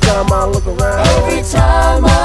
Time I look around. Every time I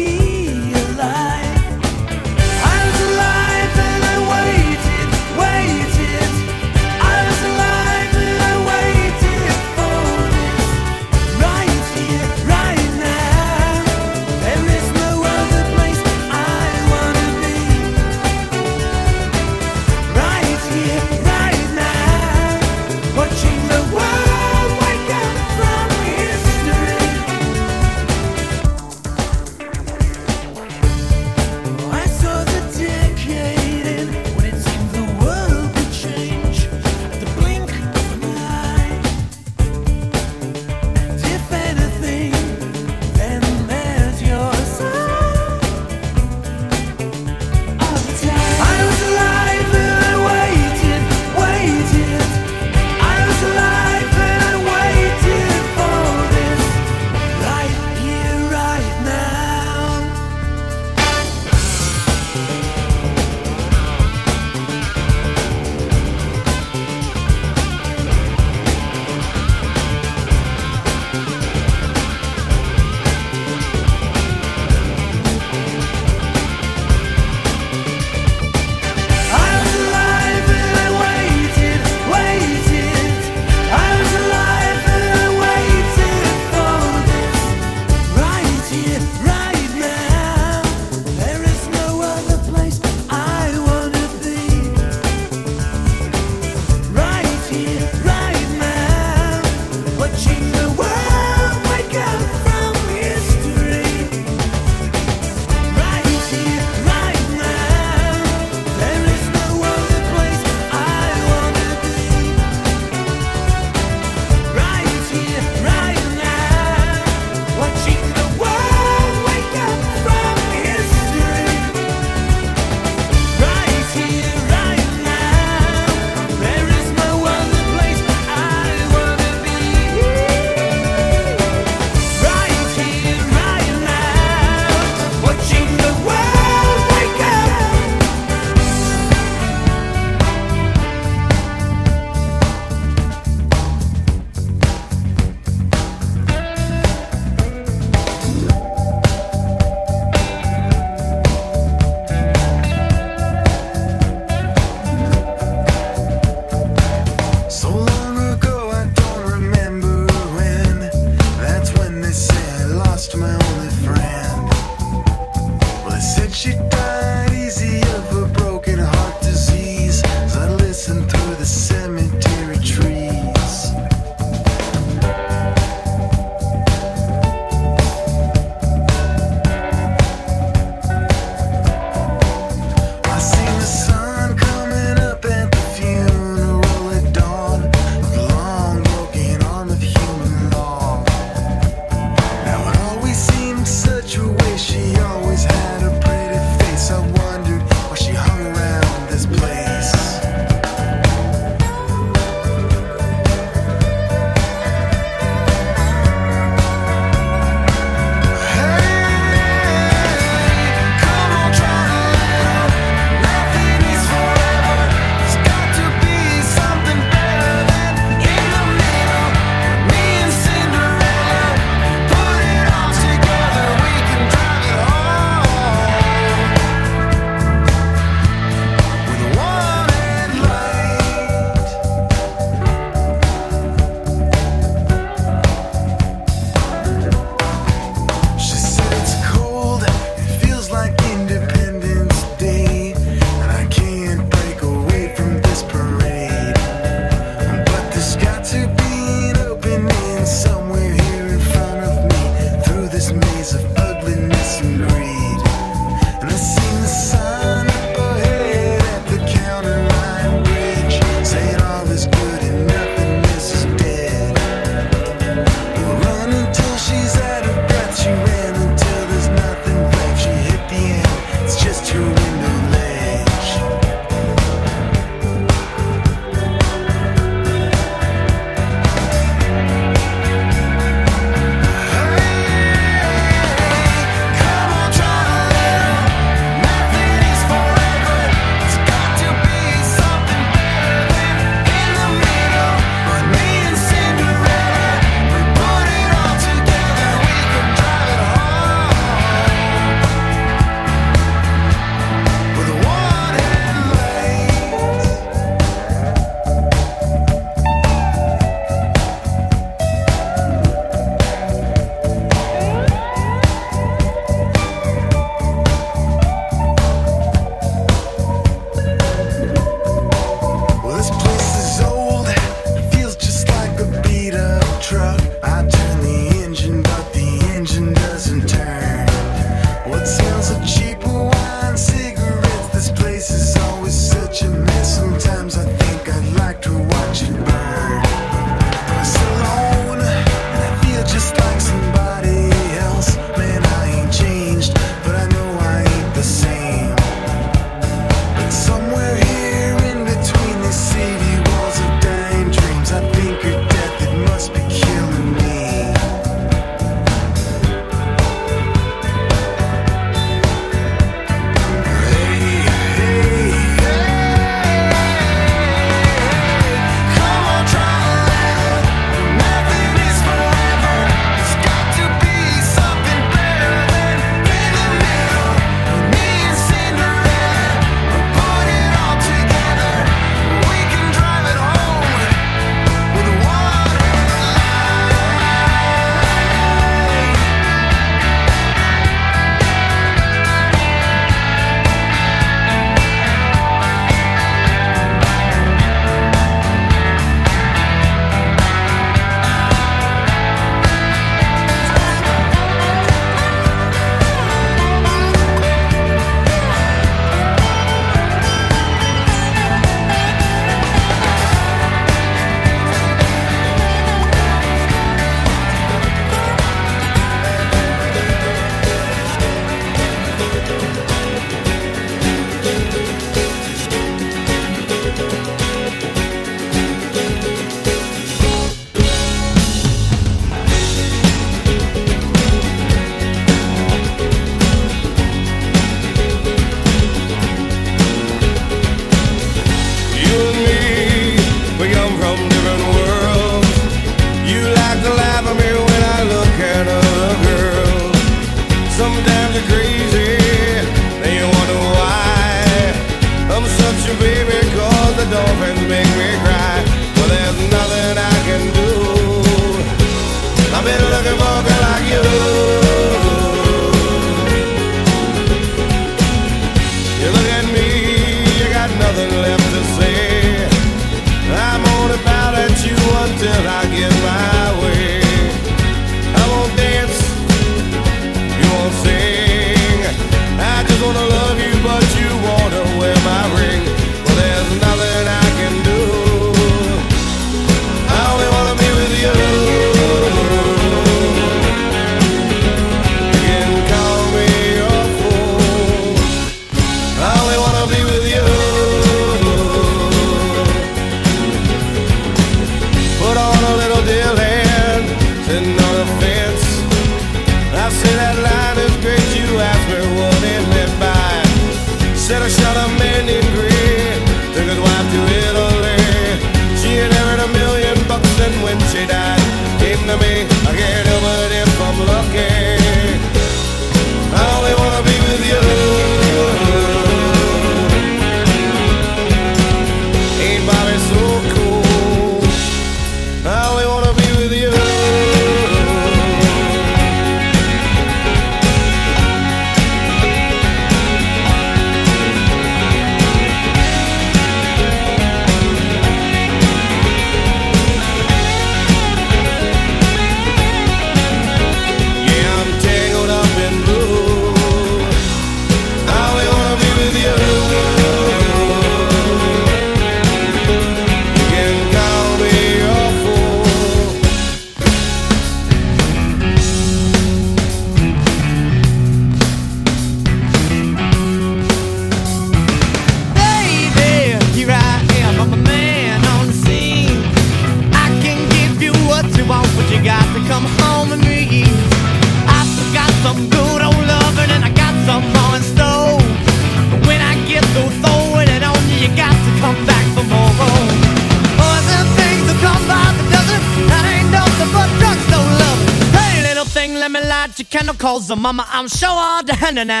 Mama, I'm sure all the na na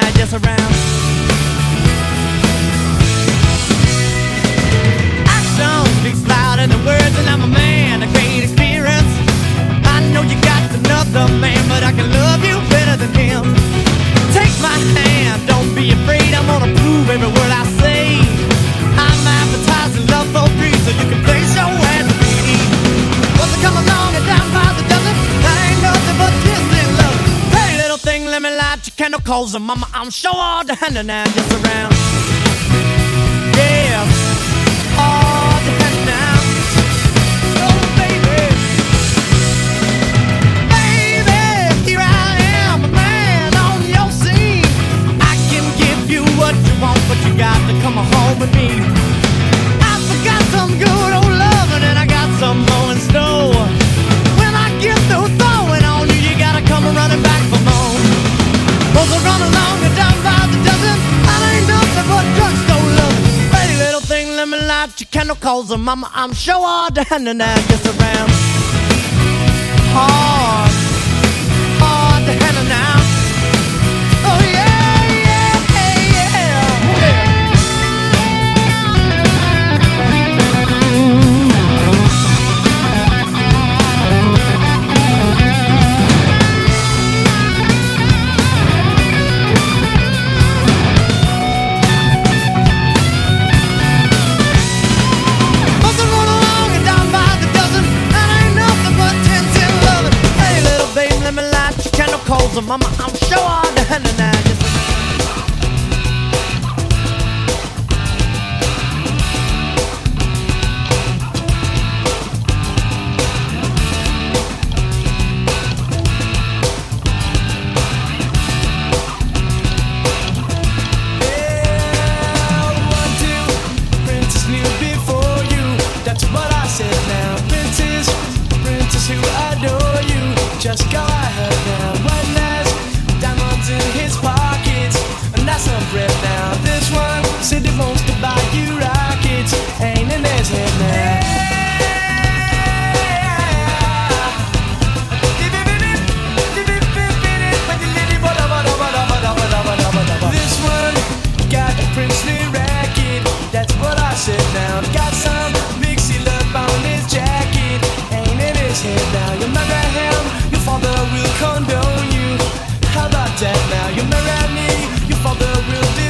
Mama, I'm sure all the hand and just around. Mama, I'm sure all down and I'm just around.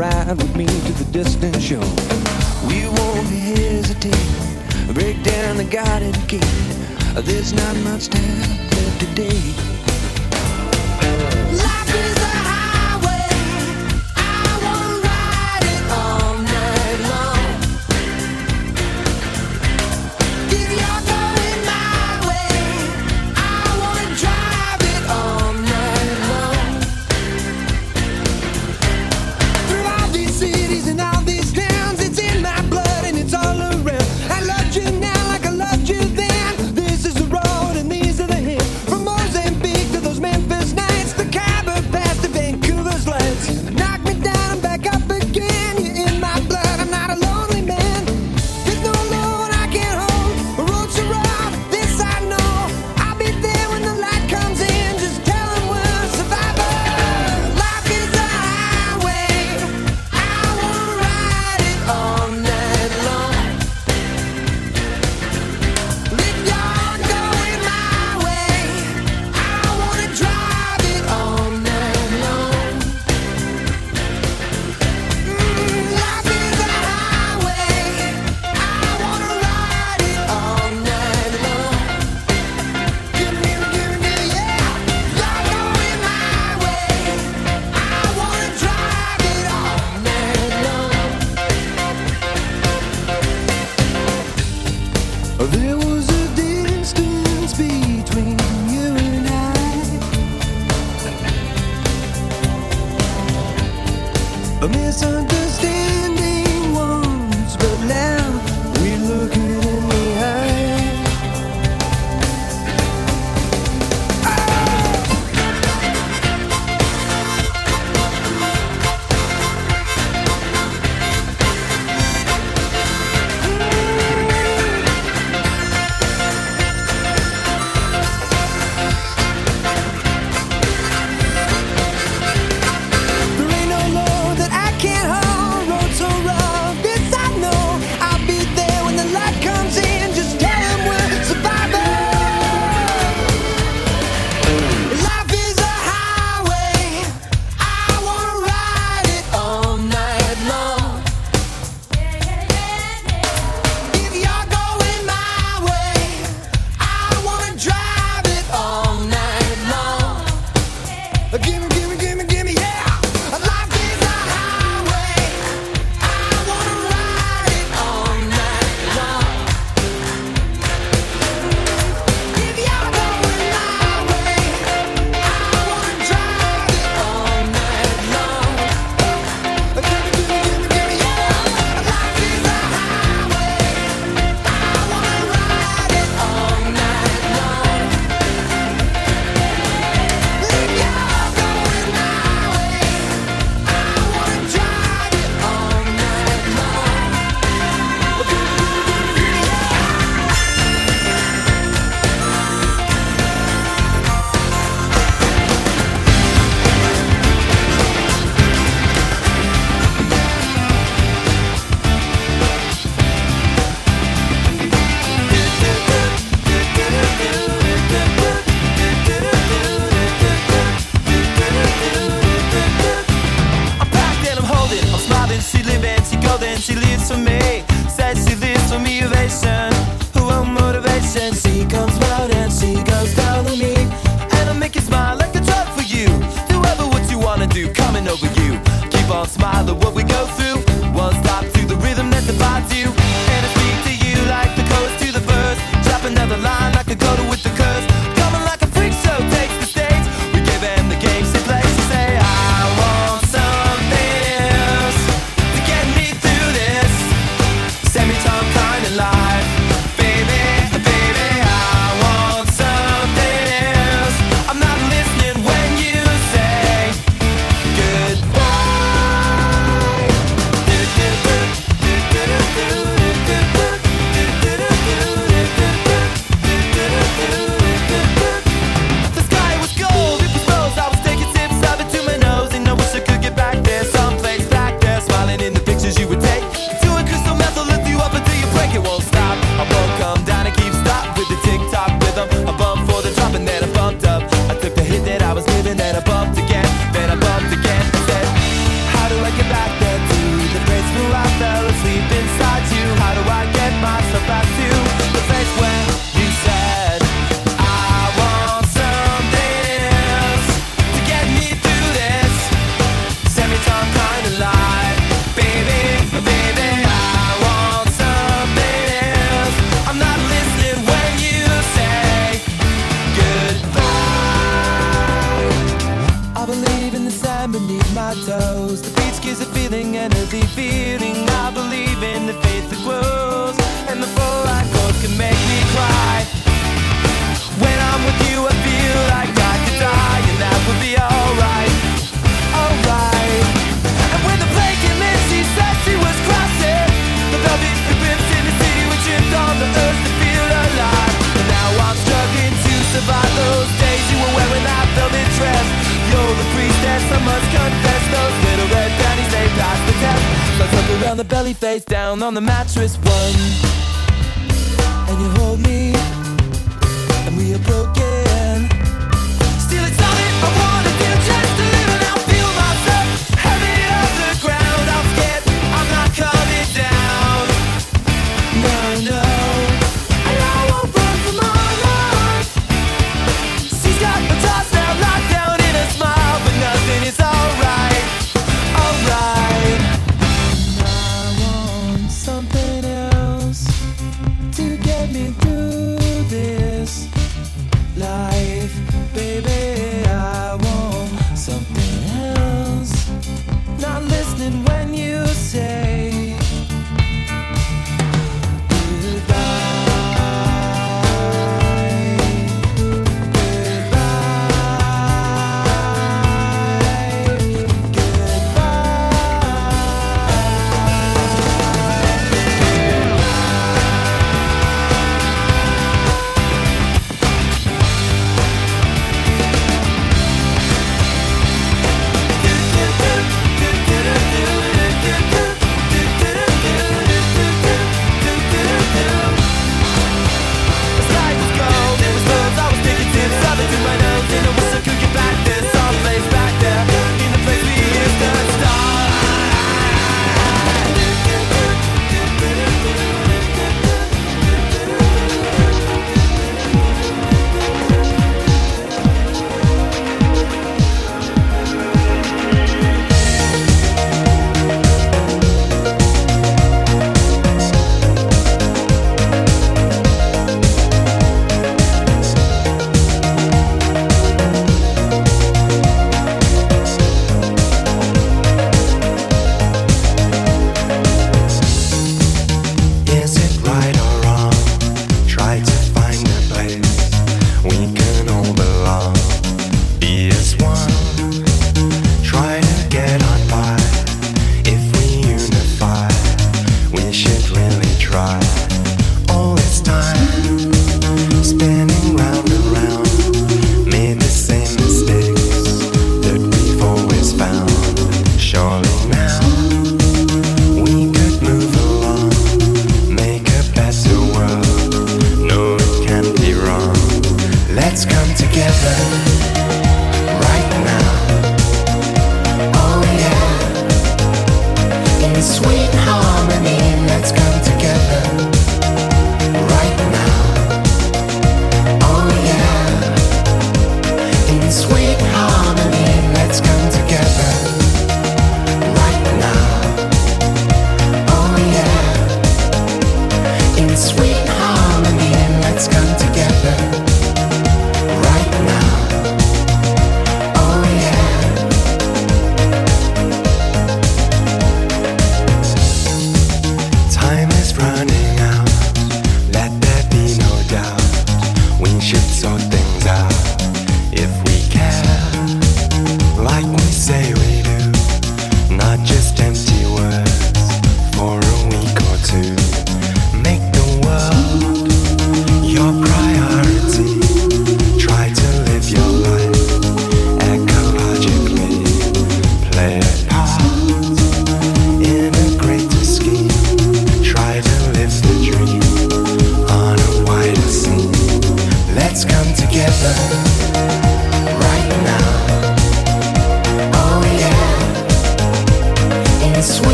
ride with me to the distant shore. We won't hesitate, break down the garden gate. There's not much time left today. Mattress.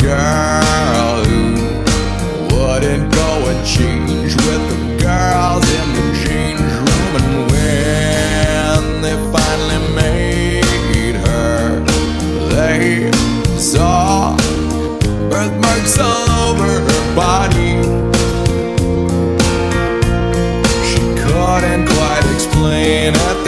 girl who wouldn't go and change with the girls in the change room. And when they finally made her, they saw birthmarks all over her body. She couldn't quite explain it.